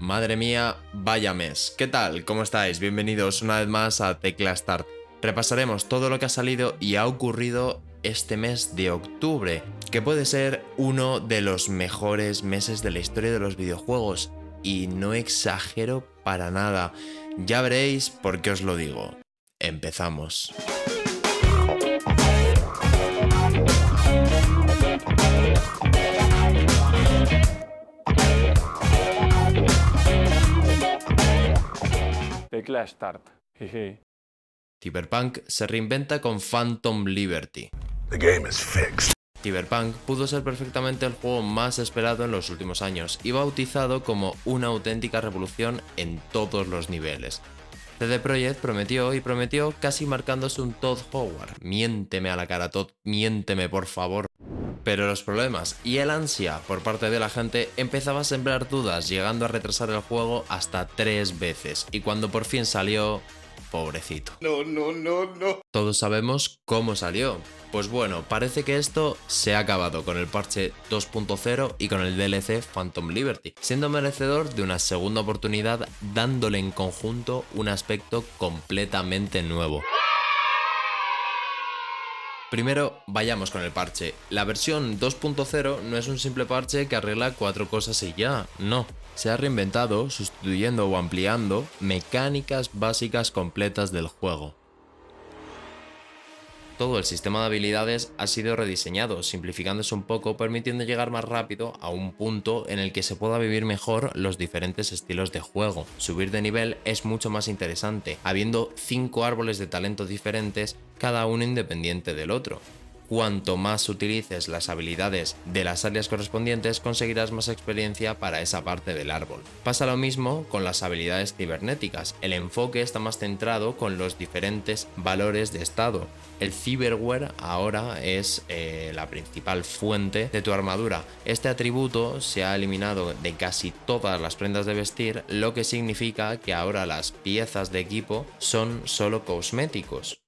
Madre mía, vaya mes. ¿Qué tal? ¿Cómo estáis? Bienvenidos una vez más a Tecla Start. Repasaremos todo lo que ha salido y ha ocurrido este mes de octubre, que puede ser uno de los mejores meses de la historia de los videojuegos. Y no exagero para nada. Ya veréis por qué os lo digo. Empezamos. Tecla Start. Jeje. Cyberpunk se reinventa con Phantom Liberty. The game is fixed. Cyberpunk pudo ser perfectamente el juego más esperado en los últimos años y bautizado como una auténtica revolución en todos los niveles. CD Projekt prometió y prometió casi marcándose un Todd Howard. Miénteme a la cara, Todd, miénteme por favor. Pero los problemas y el ansia por parte de la gente empezaba a sembrar dudas, llegando a retrasar el juego hasta tres veces. Y cuando por fin salió, pobrecito. No, no, no, no. Todos sabemos cómo salió. Pues bueno, parece que esto se ha acabado con el parche 2.0 y con el DLC Phantom Liberty, siendo merecedor de una segunda oportunidad dándole en conjunto un aspecto completamente nuevo. Primero, vayamos con el parche. La versión 2.0 no es un simple parche que arregla cuatro cosas y ya, no. Se ha reinventado, sustituyendo o ampliando mecánicas básicas completas del juego. Todo el sistema de habilidades ha sido rediseñado, simplificándose un poco, permitiendo llegar más rápido a un punto en el que se pueda vivir mejor los diferentes estilos de juego. Subir de nivel es mucho más interesante, habiendo 5 árboles de talento diferentes, cada uno independiente del otro. Cuanto más utilices las habilidades de las áreas correspondientes, conseguirás más experiencia para esa parte del árbol. Pasa lo mismo con las habilidades cibernéticas. El enfoque está más centrado con los diferentes valores de estado. El cyberware ahora es eh, la principal fuente de tu armadura. Este atributo se ha eliminado de casi todas las prendas de vestir, lo que significa que ahora las piezas de equipo son solo cosméticos.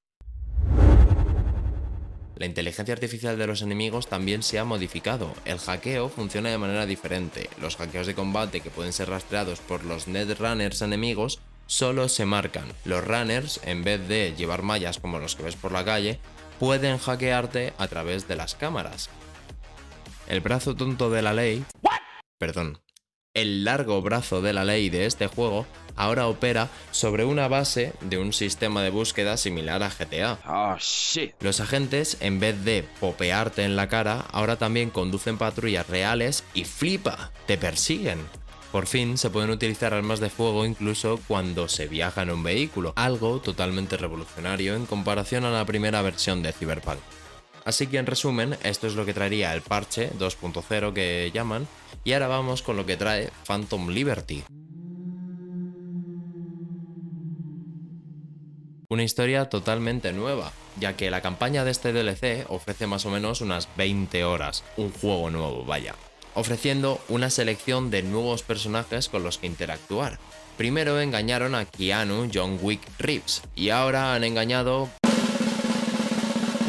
La inteligencia artificial de los enemigos también se ha modificado. El hackeo funciona de manera diferente. Los hackeos de combate que pueden ser rastreados por los netrunners enemigos solo se marcan. Los runners, en vez de llevar mallas como los que ves por la calle, pueden hackearte a través de las cámaras. El brazo tonto de la ley... Perdón. El largo brazo de la ley de este juego ahora opera sobre una base de un sistema de búsqueda similar a GTA. Oh shit. Los agentes, en vez de popearte en la cara, ahora también conducen patrullas reales y flipa, te persiguen. Por fin se pueden utilizar armas de fuego incluso cuando se viaja en un vehículo, algo totalmente revolucionario en comparación a la primera versión de Cyberpunk. Así que en resumen, esto es lo que traería el parche 2.0 que llaman, y ahora vamos con lo que trae Phantom Liberty. Una historia totalmente nueva, ya que la campaña de este DLC ofrece más o menos unas 20 horas, un juego nuevo, vaya, ofreciendo una selección de nuevos personajes con los que interactuar. Primero engañaron a Keanu John Wick Reeves y ahora han engañado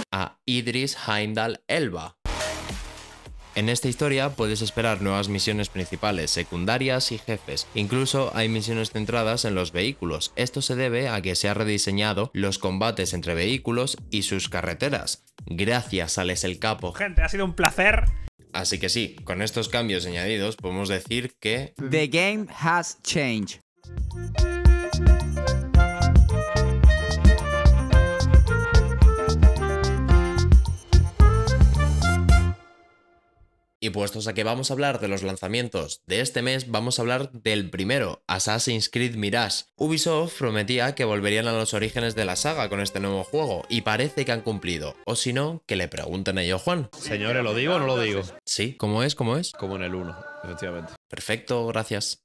a Idris Heimdall Elba. En esta historia puedes esperar nuevas misiones principales, secundarias y jefes. Incluso hay misiones centradas en los vehículos. Esto se debe a que se ha rediseñado los combates entre vehículos y sus carreteras. Gracias a Les el Capo. Gente, ha sido un placer. Así que sí, con estos cambios añadidos podemos decir que The game has changed. Y puestos a que vamos a hablar de los lanzamientos de este mes, vamos a hablar del primero, Assassin's Creed Mirage. Ubisoft prometía que volverían a los orígenes de la saga con este nuevo juego, y parece que han cumplido. O si no, que le pregunten a ello Juan. Señores, ¿lo digo o no lo digo? Sí, ¿cómo es? ¿Cómo es? Como en el 1, efectivamente. Perfecto, gracias.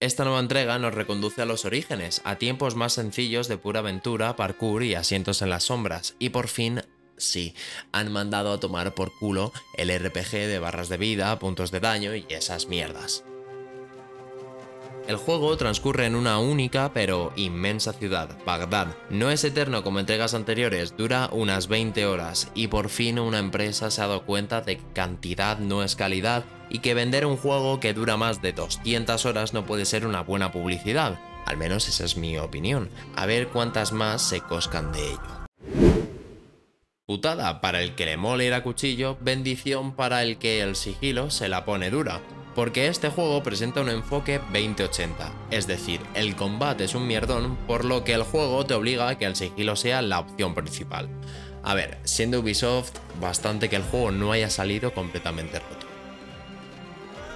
Esta nueva entrega nos reconduce a los orígenes, a tiempos más sencillos de pura aventura, parkour y asientos en las sombras, y por fin sí, han mandado a tomar por culo el RPG de barras de vida, puntos de daño y esas mierdas. El juego transcurre en una única pero inmensa ciudad, Bagdad. No es eterno como entregas anteriores, dura unas 20 horas y por fin una empresa se ha dado cuenta de que cantidad no es calidad y que vender un juego que dura más de 200 horas no puede ser una buena publicidad. Al menos esa es mi opinión. A ver cuántas más se coscan de ello. Putada para el que le mole ir a cuchillo, bendición para el que el sigilo se la pone dura porque este juego presenta un enfoque 2080, es decir, el combate es un mierdón, por lo que el juego te obliga a que el sigilo sea la opción principal. A ver, siendo Ubisoft, bastante que el juego no haya salido completamente roto.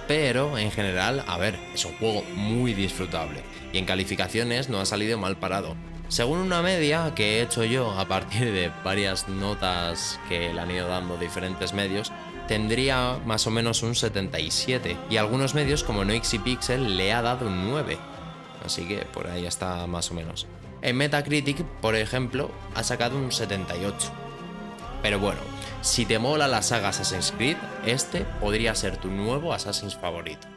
Pero en general, a ver, es un juego muy disfrutable y en calificaciones no ha salido mal parado. Según una media que he hecho yo a partir de varias notas que le han ido dando diferentes medios, tendría más o menos un 77 y algunos medios como Pixel le ha dado un 9. Así que por ahí está más o menos. En Metacritic, por ejemplo, ha sacado un 78. Pero bueno, si te mola la saga Assassin's Creed, este podría ser tu nuevo Assassin's favorito.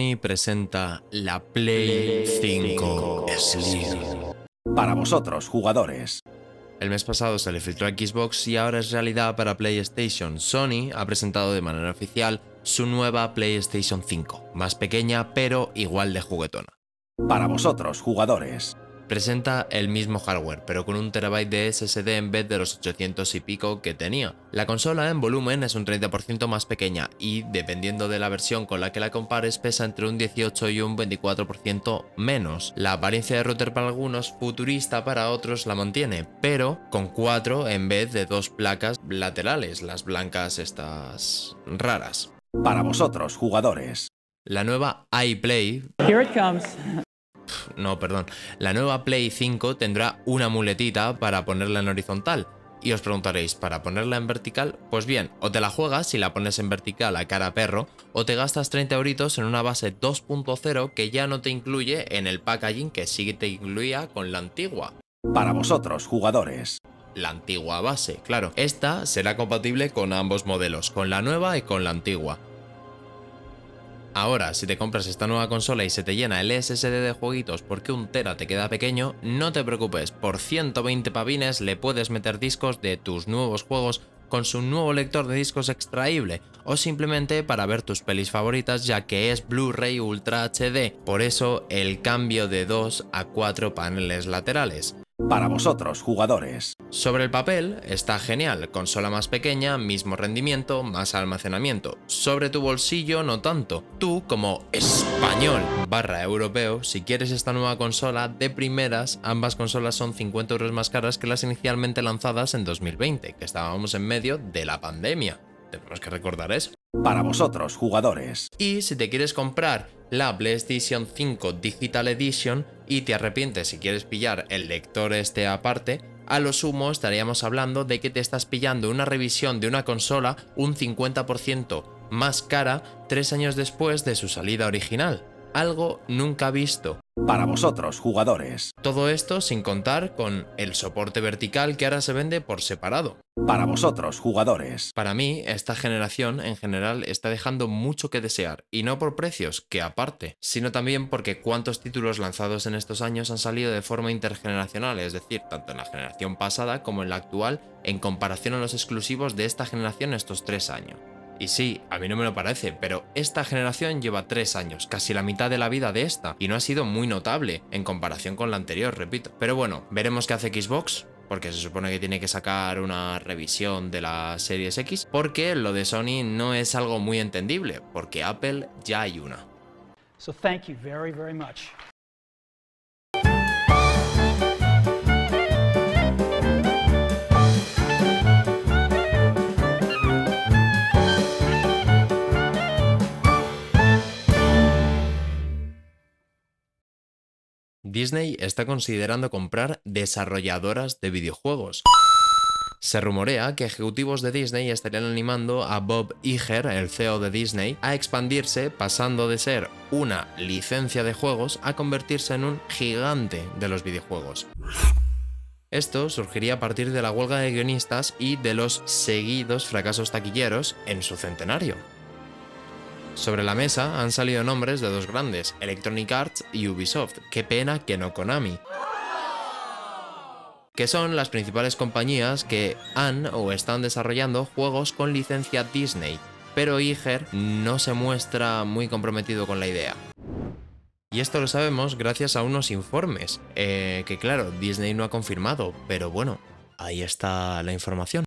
Sony presenta la Play 5 Slim. Para vosotros, jugadores. El mes pasado se le filtró a Xbox y ahora es realidad para PlayStation. Sony ha presentado de manera oficial su nueva PlayStation 5, más pequeña pero igual de juguetona. Para vosotros, jugadores presenta el mismo hardware, pero con un terabyte de SSD en vez de los 800 y pico que tenía. La consola en volumen es un 30% más pequeña y, dependiendo de la versión con la que la compares, pesa entre un 18 y un 24% menos. La apariencia de router para algunos, futurista para otros, la mantiene, pero con 4 en vez de dos placas laterales, las blancas estas raras. Para vosotros, jugadores. La nueva iPlay no, perdón, la nueva Play 5 tendrá una muletita para ponerla en horizontal. Y os preguntaréis, ¿para ponerla en vertical? Pues bien, o te la juegas si la pones en vertical a cara perro, o te gastas 30 euritos en una base 2.0 que ya no te incluye en el packaging que sí te incluía con la antigua. Para vosotros, jugadores. La antigua base, claro. Esta será compatible con ambos modelos, con la nueva y con la antigua. Ahora, si te compras esta nueva consola y se te llena el SSD de jueguitos porque un tera te queda pequeño, no te preocupes, por 120 pavines le puedes meter discos de tus nuevos juegos con su nuevo lector de discos extraíble o simplemente para ver tus pelis favoritas ya que es Blu-ray Ultra HD, por eso el cambio de 2 a 4 paneles laterales para vosotros, jugadores. Sobre el papel está genial, consola más pequeña, mismo rendimiento, más almacenamiento. Sobre tu bolsillo no tanto. Tú, como español barra europeo, si quieres esta nueva consola, de primeras, ambas consolas son 50 euros más caras que las inicialmente lanzadas en 2020, que estábamos en medio de la pandemia. Tenemos que recordar eso. Para vosotros, jugadores. Y si te quieres comprar la PlayStation 5 Digital Edition y te arrepientes si quieres pillar el lector este aparte, a lo sumo estaríamos hablando de que te estás pillando una revisión de una consola un 50% más cara tres años después de su salida original algo nunca visto. Para vosotros, jugadores. Todo esto sin contar con el soporte vertical que ahora se vende por separado. Para vosotros, jugadores. Para mí, esta generación en general está dejando mucho que desear, y no por precios, que aparte, sino también porque cuántos títulos lanzados en estos años han salido de forma intergeneracional, es decir, tanto en la generación pasada como en la actual, en comparación a los exclusivos de esta generación estos tres años. Y sí, a mí no me lo parece, pero esta generación lleva tres años, casi la mitad de la vida de esta, y no ha sido muy notable en comparación con la anterior, repito. Pero bueno, veremos qué hace Xbox, porque se supone que tiene que sacar una revisión de la Series X, porque lo de Sony no es algo muy entendible, porque Apple ya hay una. So thank you very, very much. Disney está considerando comprar desarrolladoras de videojuegos. Se rumorea que ejecutivos de Disney estarían animando a Bob Iger, el CEO de Disney, a expandirse pasando de ser una licencia de juegos a convertirse en un gigante de los videojuegos. Esto surgiría a partir de la huelga de guionistas y de los seguidos fracasos taquilleros en su centenario. Sobre la mesa han salido nombres de dos grandes, Electronic Arts y Ubisoft. Qué pena que no Konami. Que son las principales compañías que han o están desarrollando juegos con licencia Disney, pero Iger no se muestra muy comprometido con la idea. Y esto lo sabemos gracias a unos informes, eh, que claro, Disney no ha confirmado, pero bueno, ahí está la información.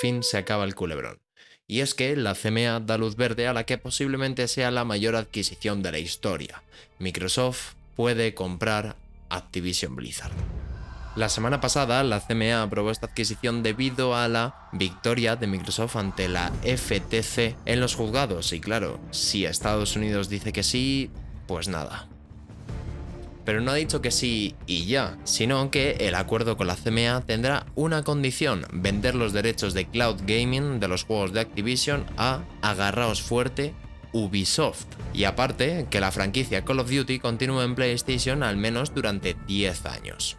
Fin se acaba el culebrón. Y es que la CMA da luz verde a la que posiblemente sea la mayor adquisición de la historia. Microsoft puede comprar Activision Blizzard. La semana pasada la CMA aprobó esta adquisición debido a la victoria de Microsoft ante la FTC en los juzgados. Y claro, si Estados Unidos dice que sí, pues nada. Pero no ha dicho que sí y ya, sino que el acuerdo con la CMA tendrá una condición, vender los derechos de cloud gaming de los juegos de Activision a agarraos fuerte Ubisoft. Y aparte, que la franquicia Call of Duty continúe en PlayStation al menos durante 10 años.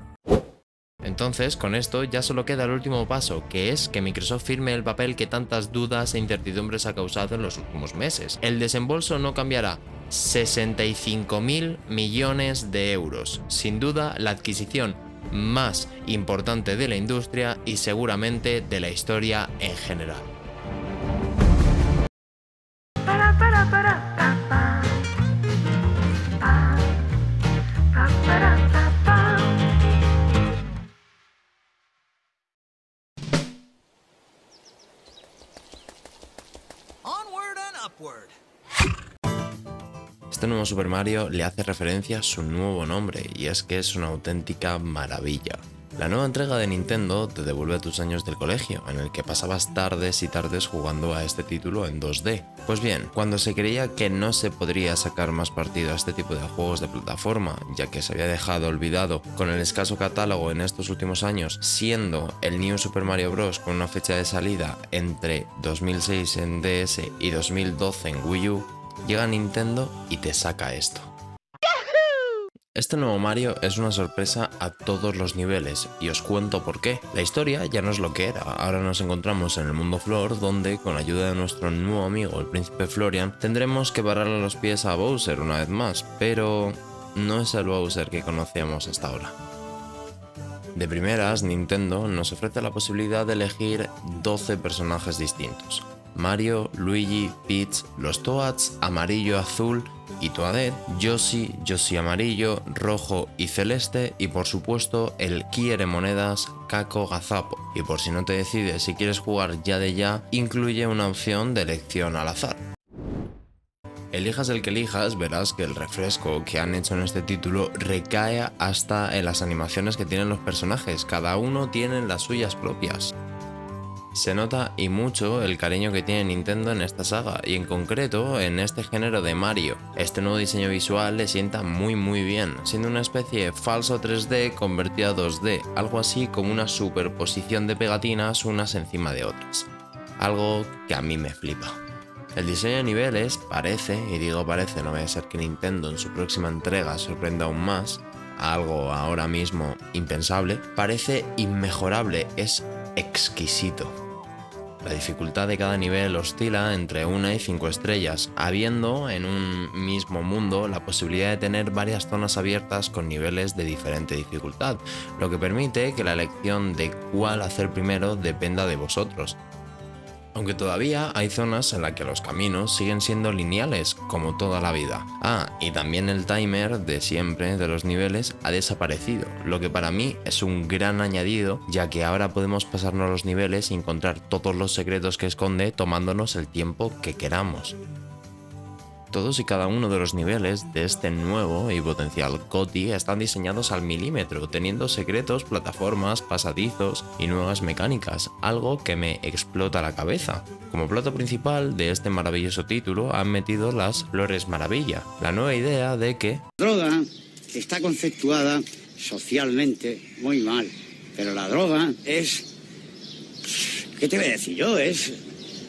Entonces, con esto ya solo queda el último paso, que es que Microsoft firme el papel que tantas dudas e incertidumbres ha causado en los últimos meses. El desembolso no cambiará 65 mil millones de euros. Sin duda, la adquisición más importante de la industria y seguramente de la historia en general. Super Mario le hace referencia a su nuevo nombre y es que es una auténtica maravilla. La nueva entrega de Nintendo te devuelve a tus años del colegio, en el que pasabas tardes y tardes jugando a este título en 2D. Pues bien, cuando se creía que no se podría sacar más partido a este tipo de juegos de plataforma, ya que se había dejado olvidado con el escaso catálogo en estos últimos años, siendo el New Super Mario Bros. con una fecha de salida entre 2006 en DS y 2012 en Wii U, llega Nintendo y te saca esto. Este nuevo Mario es una sorpresa a todos los niveles y os cuento por qué. La historia ya no es lo que era, ahora nos encontramos en el mundo Flor donde con ayuda de nuestro nuevo amigo el príncipe Florian tendremos que pararle los pies a Bowser una vez más, pero no es el Bowser que conocíamos hasta ahora. De primeras, Nintendo nos ofrece la posibilidad de elegir 12 personajes distintos. Mario, Luigi, Peach, los Toads, amarillo, azul y Toadette, Yoshi, Yoshi amarillo, rojo y celeste y por supuesto el quiere monedas Caco Gazapo. Y por si no te decides si quieres jugar ya de ya, incluye una opción de elección al azar. Elijas el que elijas, verás que el refresco que han hecho en este título recae hasta en las animaciones que tienen los personajes, cada uno tiene las suyas propias. Se nota y mucho el cariño que tiene Nintendo en esta saga y en concreto en este género de Mario. Este nuevo diseño visual le sienta muy muy bien, siendo una especie de falso 3D convertido a 2D, algo así como una superposición de pegatinas unas encima de otras. Algo que a mí me flipa. El diseño de niveles parece, y digo parece, no vaya a ser que Nintendo en su próxima entrega sorprenda aún más, algo ahora mismo impensable, parece inmejorable, es exquisito. La dificultad de cada nivel oscila entre 1 y 5 estrellas, habiendo en un mismo mundo la posibilidad de tener varias zonas abiertas con niveles de diferente dificultad, lo que permite que la elección de cuál hacer primero dependa de vosotros. Aunque todavía hay zonas en las que los caminos siguen siendo lineales, como toda la vida. Ah, y también el timer de siempre de los niveles ha desaparecido, lo que para mí es un gran añadido, ya que ahora podemos pasarnos los niveles y encontrar todos los secretos que esconde tomándonos el tiempo que queramos. Todos y cada uno de los niveles de este nuevo y potencial GOTY están diseñados al milímetro, teniendo secretos, plataformas, pasadizos y nuevas mecánicas, algo que me explota la cabeza. Como plato principal de este maravilloso título han metido las Flores Maravilla, la nueva idea de que droga está conceptuada socialmente muy mal, pero la droga es, ¿qué te voy a decir yo? Es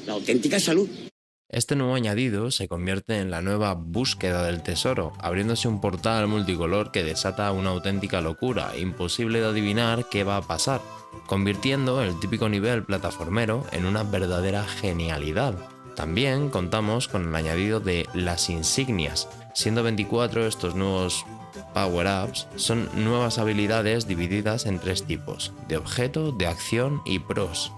la auténtica salud. Este nuevo añadido se convierte en la nueva búsqueda del tesoro, abriéndose un portal multicolor que desata una auténtica locura, imposible de adivinar qué va a pasar, convirtiendo el típico nivel plataformero en una verdadera genialidad. También contamos con el añadido de las insignias, siendo 24 estos nuevos power-ups, son nuevas habilidades divididas en tres tipos, de objeto, de acción y pros,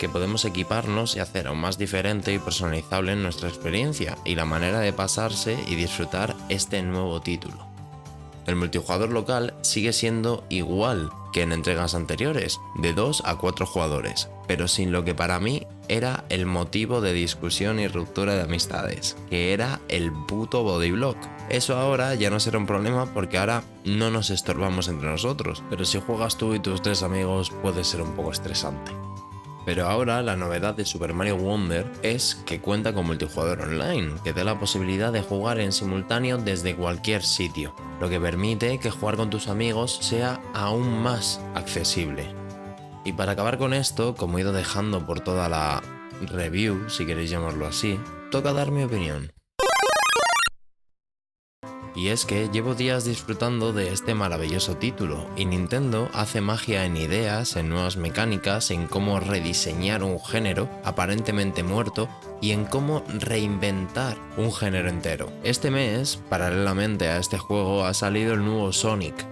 que podemos equiparnos y hacer aún más diferente y personalizable nuestra experiencia y la manera de pasarse y disfrutar este nuevo título. El multijugador local sigue siendo igual que en entregas anteriores, de 2 a 4 jugadores, pero sin lo que para mí era el motivo de discusión y ruptura de amistades, que era el puto bodyblock. Eso ahora ya no será un problema porque ahora no nos estorbamos entre nosotros, pero si juegas tú y tus tres amigos puede ser un poco estresante. Pero ahora la novedad de Super Mario Wonder es que cuenta con multijugador online, que da la posibilidad de jugar en simultáneo desde cualquier sitio, lo que permite que jugar con tus amigos sea aún más accesible. Y para acabar con esto, como he ido dejando por toda la review, si queréis llamarlo así, toca dar mi opinión. Y es que llevo días disfrutando de este maravilloso título, y Nintendo hace magia en ideas, en nuevas mecánicas, en cómo rediseñar un género aparentemente muerto y en cómo reinventar un género entero. Este mes, paralelamente a este juego, ha salido el nuevo Sonic,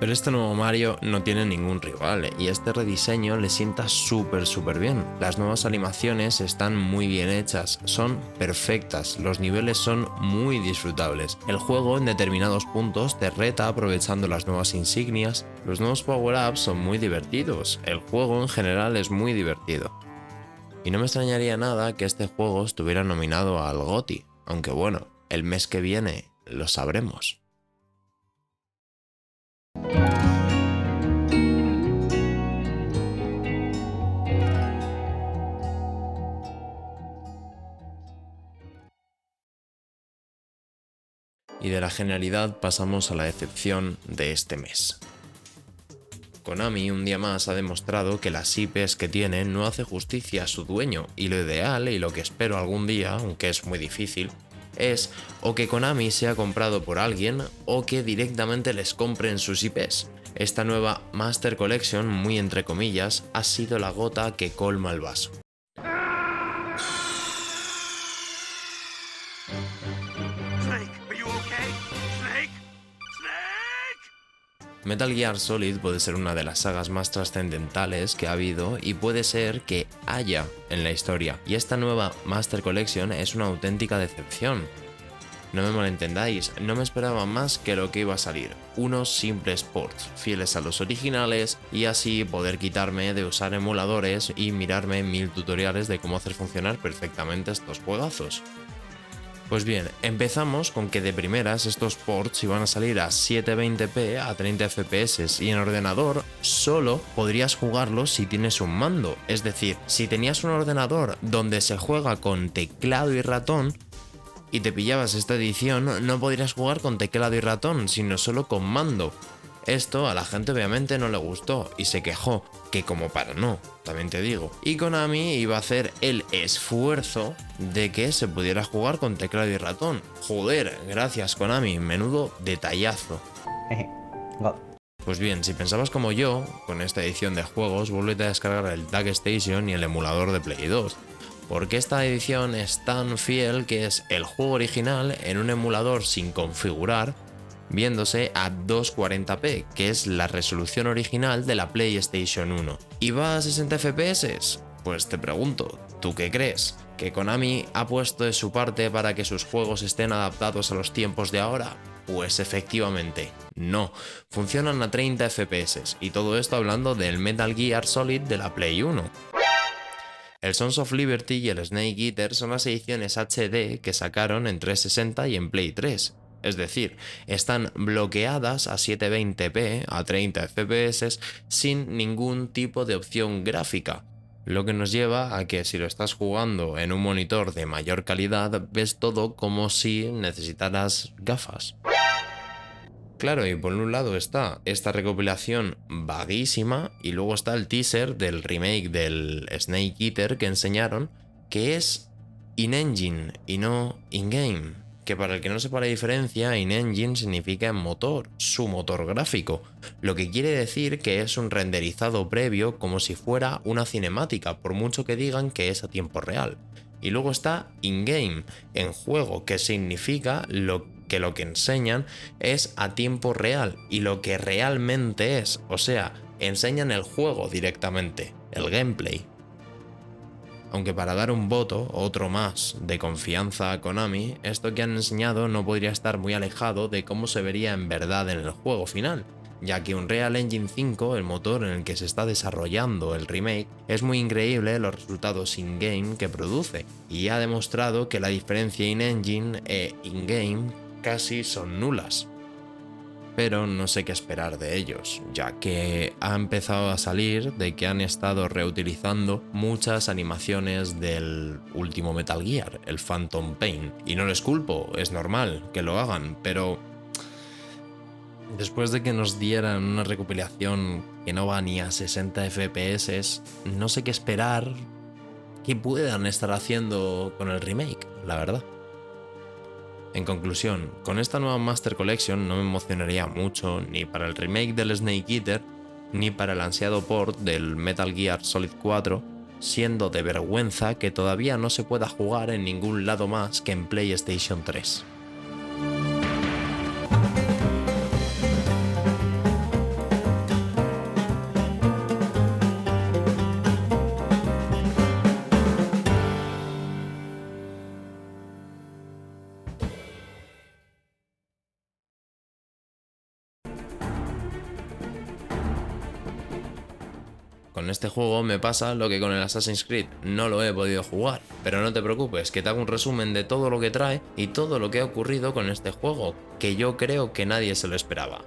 pero este nuevo Mario no tiene ningún rival y este rediseño le sienta súper súper bien. Las nuevas animaciones están muy bien hechas, son perfectas, los niveles son muy disfrutables. El juego en determinados puntos te reta aprovechando las nuevas insignias, los nuevos power-ups son muy divertidos, el juego en general es muy divertido. Y no me extrañaría nada que este juego estuviera nominado al GOTY, aunque bueno, el mes que viene lo sabremos. Y de la genialidad pasamos a la decepción de este mes. Konami un día más ha demostrado que las IPs que tiene no hace justicia a su dueño y lo ideal y lo que espero algún día, aunque es muy difícil, es o que Konami sea comprado por alguien o que directamente les compren sus IPs. Esta nueva Master Collection, muy entre comillas, ha sido la gota que colma el vaso. Metal Gear Solid puede ser una de las sagas más trascendentales que ha habido y puede ser que haya en la historia. Y esta nueva Master Collection es una auténtica decepción. No me malentendáis, no me esperaba más que lo que iba a salir. Unos simples ports, fieles a los originales, y así poder quitarme de usar emuladores y mirarme mil tutoriales de cómo hacer funcionar perfectamente estos juegazos. Pues bien, empezamos con que de primeras estos ports iban a salir a 720p a 30 fps y en ordenador solo podrías jugarlos si tienes un mando. Es decir, si tenías un ordenador donde se juega con teclado y ratón y te pillabas esta edición, no podrías jugar con teclado y ratón, sino solo con mando. Esto a la gente obviamente no le gustó y se quejó, que como para no, también te digo. Y Konami iba a hacer el esfuerzo de que se pudiera jugar con teclado y ratón. Joder, gracias Konami, menudo detallazo. Pues bien, si pensabas como yo, con esta edición de juegos, vuélvete a descargar el Tag Station y el emulador de Play 2. Porque esta edición es tan fiel que es el juego original en un emulador sin configurar, viéndose a 240p, que es la resolución original de la PlayStation 1. ¿Y va a 60 FPS? Pues te pregunto, ¿tú qué crees? ¿Que Konami ha puesto de su parte para que sus juegos estén adaptados a los tiempos de ahora? Pues efectivamente, no. Funcionan a 30 FPS, y todo esto hablando del Metal Gear Solid de la Play 1. El Sons of Liberty y el Snake Eater son las ediciones HD que sacaron en 360 y en Play 3. Es decir, están bloqueadas a 720p, a 30 fps, sin ningún tipo de opción gráfica. Lo que nos lleva a que si lo estás jugando en un monitor de mayor calidad, ves todo como si necesitaras gafas. Claro, y por un lado está esta recopilación vaguísima y luego está el teaser del remake del Snake Eater que enseñaron, que es in-engine y no in-game. Que para el que no sepa la diferencia, in-engine significa en motor, su motor gráfico, lo que quiere decir que es un renderizado previo como si fuera una cinemática, por mucho que digan que es a tiempo real. Y luego está in-game, en juego, que significa lo que lo que enseñan es a tiempo real y lo que realmente es, o sea, enseñan el juego directamente, el gameplay. Aunque para dar un voto, otro más, de confianza a Konami, esto que han enseñado no podría estar muy alejado de cómo se vería en verdad en el juego final, ya que Unreal Engine 5, el motor en el que se está desarrollando el remake, es muy increíble los resultados in-game que produce, y ha demostrado que la diferencia in-engine e in-game casi son nulas. Pero no sé qué esperar de ellos, ya que ha empezado a salir de que han estado reutilizando muchas animaciones del último Metal Gear, el Phantom Pain. Y no les culpo, es normal que lo hagan, pero después de que nos dieran una recopilación que no va ni a 60 FPS, no sé qué esperar que puedan estar haciendo con el remake, la verdad. En conclusión, con esta nueva Master Collection no me emocionaría mucho ni para el remake del Snake Eater, ni para el ansiado port del Metal Gear Solid 4, siendo de vergüenza que todavía no se pueda jugar en ningún lado más que en PlayStation 3. Con este juego me pasa lo que con el Assassin's Creed, no lo he podido jugar, pero no te preocupes, que te hago un resumen de todo lo que trae y todo lo que ha ocurrido con este juego, que yo creo que nadie se lo esperaba.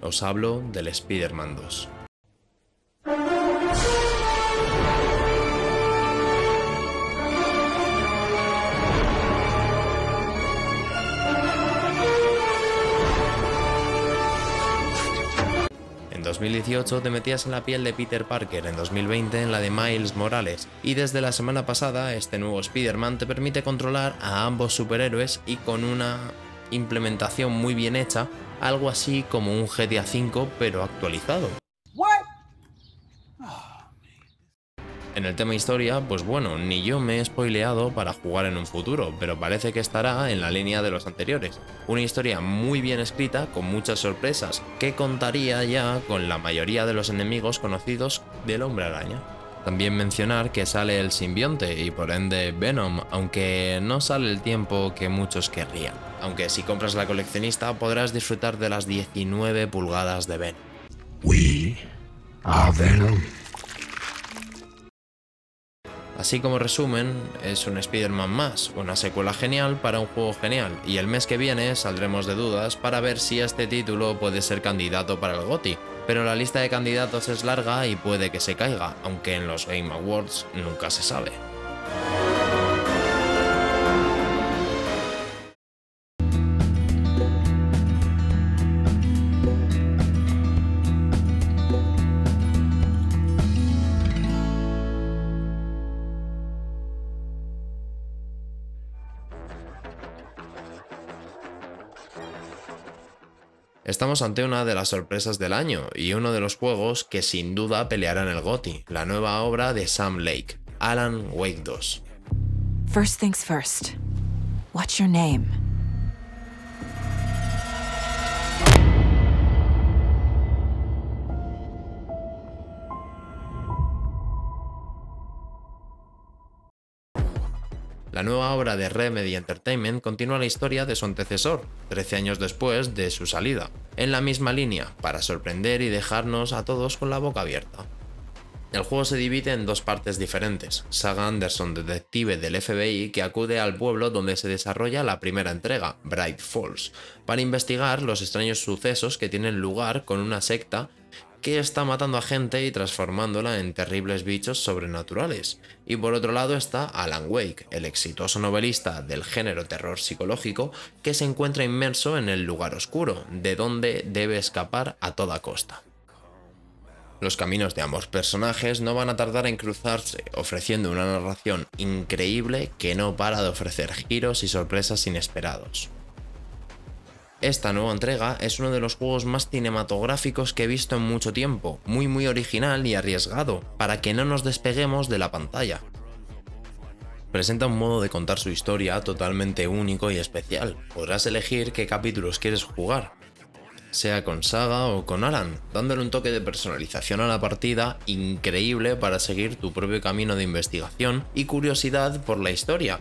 Os hablo del Spider-Man 2. 2018 te metías en la piel de Peter Parker, en 2020 en la de Miles Morales, y desde la semana pasada este nuevo Spider-Man te permite controlar a ambos superhéroes y con una implementación muy bien hecha, algo así como un GTA V pero actualizado. En el tema historia, pues bueno, ni yo me he spoileado para jugar en un futuro, pero parece que estará en la línea de los anteriores. Una historia muy bien escrita, con muchas sorpresas, que contaría ya con la mayoría de los enemigos conocidos del hombre araña. También mencionar que sale el simbionte y por ende Venom, aunque no sale el tiempo que muchos querrían. Aunque si compras la coleccionista podrás disfrutar de las 19 pulgadas de Venom. We are Venom. Así como resumen, es un Spider-Man más, una secuela genial para un juego genial, y el mes que viene saldremos de dudas para ver si este título puede ser candidato para el GOTY. Pero la lista de candidatos es larga y puede que se caiga, aunque en los Game Awards nunca se sabe. Estamos ante una de las sorpresas del año y uno de los juegos que sin duda peleará en el GOTY, la nueva obra de Sam Lake, Alan Wake 2. First things first. What's your name? La nueva obra de Remedy Entertainment continúa la historia de su antecesor, 13 años después de su salida, en la misma línea, para sorprender y dejarnos a todos con la boca abierta. El juego se divide en dos partes diferentes. Saga Anderson, detective del FBI, que acude al pueblo donde se desarrolla la primera entrega, Bright Falls, para investigar los extraños sucesos que tienen lugar con una secta que está matando a gente y transformándola en terribles bichos sobrenaturales. Y por otro lado está Alan Wake, el exitoso novelista del género terror psicológico que se encuentra inmerso en el lugar oscuro, de donde debe escapar a toda costa. Los caminos de ambos personajes no van a tardar en cruzarse, ofreciendo una narración increíble que no para de ofrecer giros y sorpresas inesperados. Esta nueva entrega es uno de los juegos más cinematográficos que he visto en mucho tiempo, muy muy original y arriesgado, para que no nos despeguemos de la pantalla. Presenta un modo de contar su historia totalmente único y especial. Podrás elegir qué capítulos quieres jugar, sea con Saga o con Alan, dándole un toque de personalización a la partida increíble para seguir tu propio camino de investigación y curiosidad por la historia.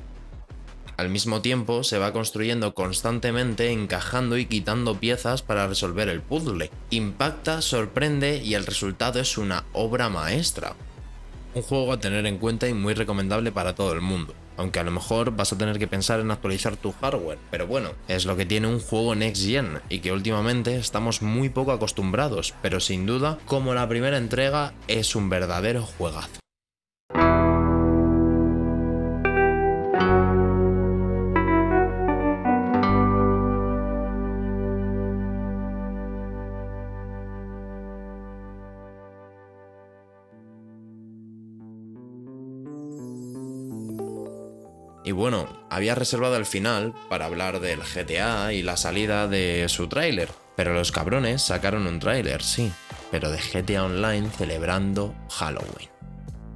Al mismo tiempo se va construyendo constantemente encajando y quitando piezas para resolver el puzzle. Impacta, sorprende y el resultado es una obra maestra. Un juego a tener en cuenta y muy recomendable para todo el mundo aunque a lo mejor vas a tener que pensar en actualizar tu hardware, pero bueno, es lo que tiene un juego Next Gen y que últimamente estamos muy poco acostumbrados, pero sin duda, como la primera entrega, es un verdadero juegazo. Y bueno, había reservado el final para hablar del GTA y la salida de su tráiler, pero los cabrones sacaron un tráiler, sí, pero de GTA Online celebrando Halloween.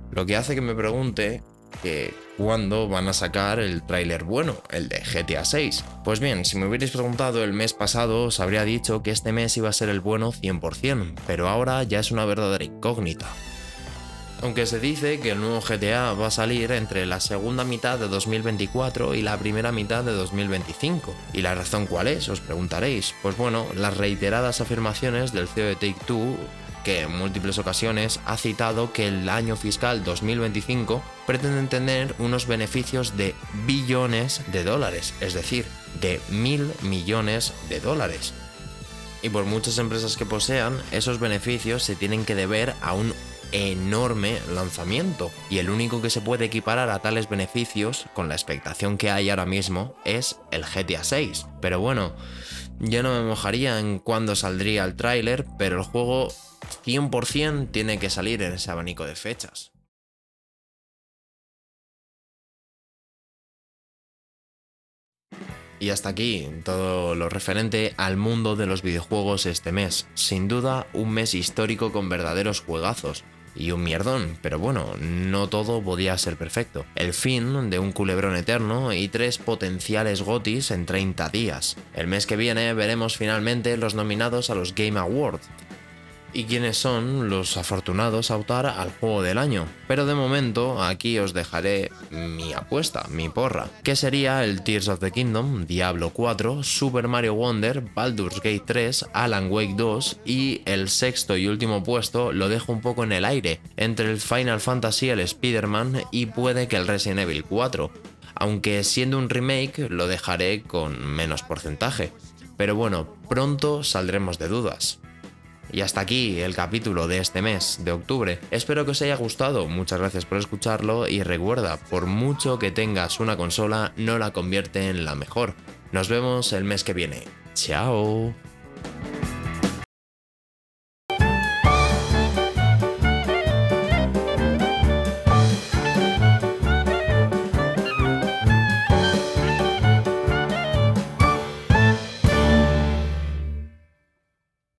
Lo que hace que me pregunte que cuándo van a sacar el tráiler bueno, el de GTA 6. Pues bien, si me hubierais preguntado el mes pasado, os habría dicho que este mes iba a ser el bueno 100%, pero ahora ya es una verdadera incógnita aunque se dice que el nuevo GTA va a salir entre la segunda mitad de 2024 y la primera mitad de 2025. ¿Y la razón cuál es? Os preguntaréis. Pues bueno, las reiteradas afirmaciones del CEO de Take Two que en múltiples ocasiones ha citado que el año fiscal 2025 pretende tener unos beneficios de billones de dólares, es decir, de mil millones de dólares. Y por muchas empresas que posean, esos beneficios se tienen que deber a un enorme lanzamiento y el único que se puede equiparar a tales beneficios con la expectación que hay ahora mismo es el GTA 6. Pero bueno, yo no me mojaría en cuándo saldría el tráiler, pero el juego 100% tiene que salir en ese abanico de fechas. Y hasta aquí todo lo referente al mundo de los videojuegos este mes. Sin duda, un mes histórico con verdaderos juegazos. Y un mierdón, pero bueno, no todo podía ser perfecto. El fin de un culebrón eterno y tres potenciales gotis en 30 días. El mes que viene veremos finalmente los nominados a los Game Awards, y quiénes son los afortunados a optar al juego del año. Pero de momento aquí os dejaré mi apuesta, mi porra, que sería el Tears of the Kingdom, Diablo 4, Super Mario Wonder, Baldur's Gate 3, Alan Wake 2 y el sexto y último puesto lo dejo un poco en el aire, entre el Final Fantasy, el Spider-Man y puede que el Resident Evil 4, aunque siendo un remake lo dejaré con menos porcentaje. Pero bueno, pronto saldremos de dudas. Y hasta aquí el capítulo de este mes de octubre. Espero que os haya gustado, muchas gracias por escucharlo y recuerda, por mucho que tengas una consola, no la convierte en la mejor. Nos vemos el mes que viene. Chao.